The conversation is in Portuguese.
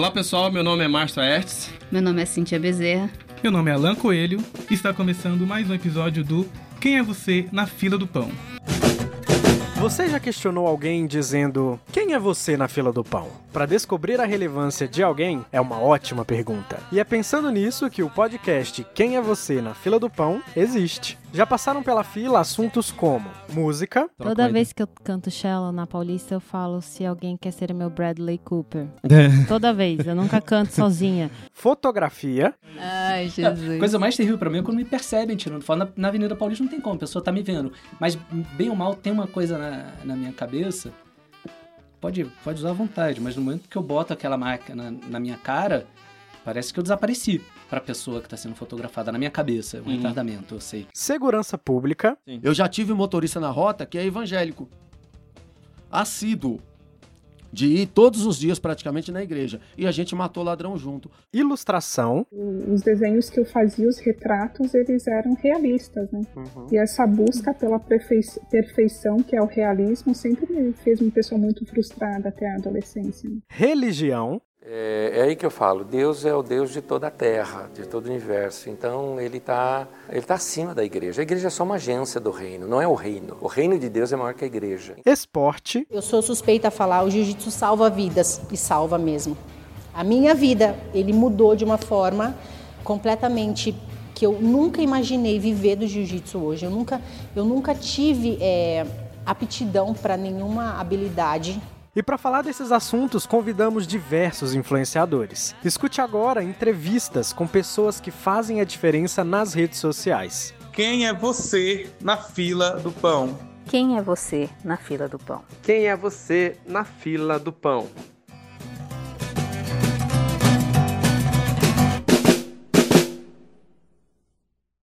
Olá pessoal, meu nome é Márcio Aertes. Meu nome é Cintia Bezerra. Meu nome é Alan Coelho e está começando mais um episódio do Quem é Você na Fila do Pão. Você já questionou alguém dizendo: Quem é você na fila do pão? Para descobrir a relevância de alguém é uma ótima pergunta. E é pensando nisso que o podcast Quem é você na fila do pão existe. Já passaram pela fila assuntos como música. Toda vez que eu canto Shallow na Paulista, eu falo se alguém quer ser meu Bradley Cooper. Toda vez, eu nunca canto sozinha. Fotografia. Ai, Jesus. A coisa mais terrível pra mim é quando me percebem tirando foto. Na, na Avenida Paulista não tem como, a pessoa tá me vendo. Mas, bem ou mal, tem uma coisa na, na minha cabeça. Pode, pode usar à vontade, mas no momento que eu boto aquela máquina na, na minha cara, parece que eu desapareci pra pessoa que tá sendo fotografada na minha cabeça. É um retardamento, eu sei. Segurança pública. Eu já tive um motorista na rota que é evangélico. Assíduo. De ir todos os dias praticamente na igreja. E a gente matou ladrão junto. Ilustração. Os desenhos que eu fazia, os retratos, eles eram realistas, né? E essa busca pela perfei- perfeição, que é o realismo, sempre me fez uma pessoa muito frustrada até a adolescência. né? Religião. É, é aí que eu falo, Deus é o Deus de toda a terra, de todo o universo. Então ele está ele tá acima da igreja. A igreja é só uma agência do reino, não é o reino. O reino de Deus é maior que a igreja. Esporte. Eu sou suspeita a falar, o jiu-jitsu salva vidas e salva mesmo. A minha vida, ele mudou de uma forma completamente que eu nunca imaginei viver do jiu-jitsu hoje. Eu nunca, eu nunca tive é, aptidão para nenhuma habilidade. E para falar desses assuntos, convidamos diversos influenciadores. Escute agora entrevistas com pessoas que fazem a diferença nas redes sociais. Quem é você na fila do pão? Quem é você na fila do pão? Quem é você na fila do pão?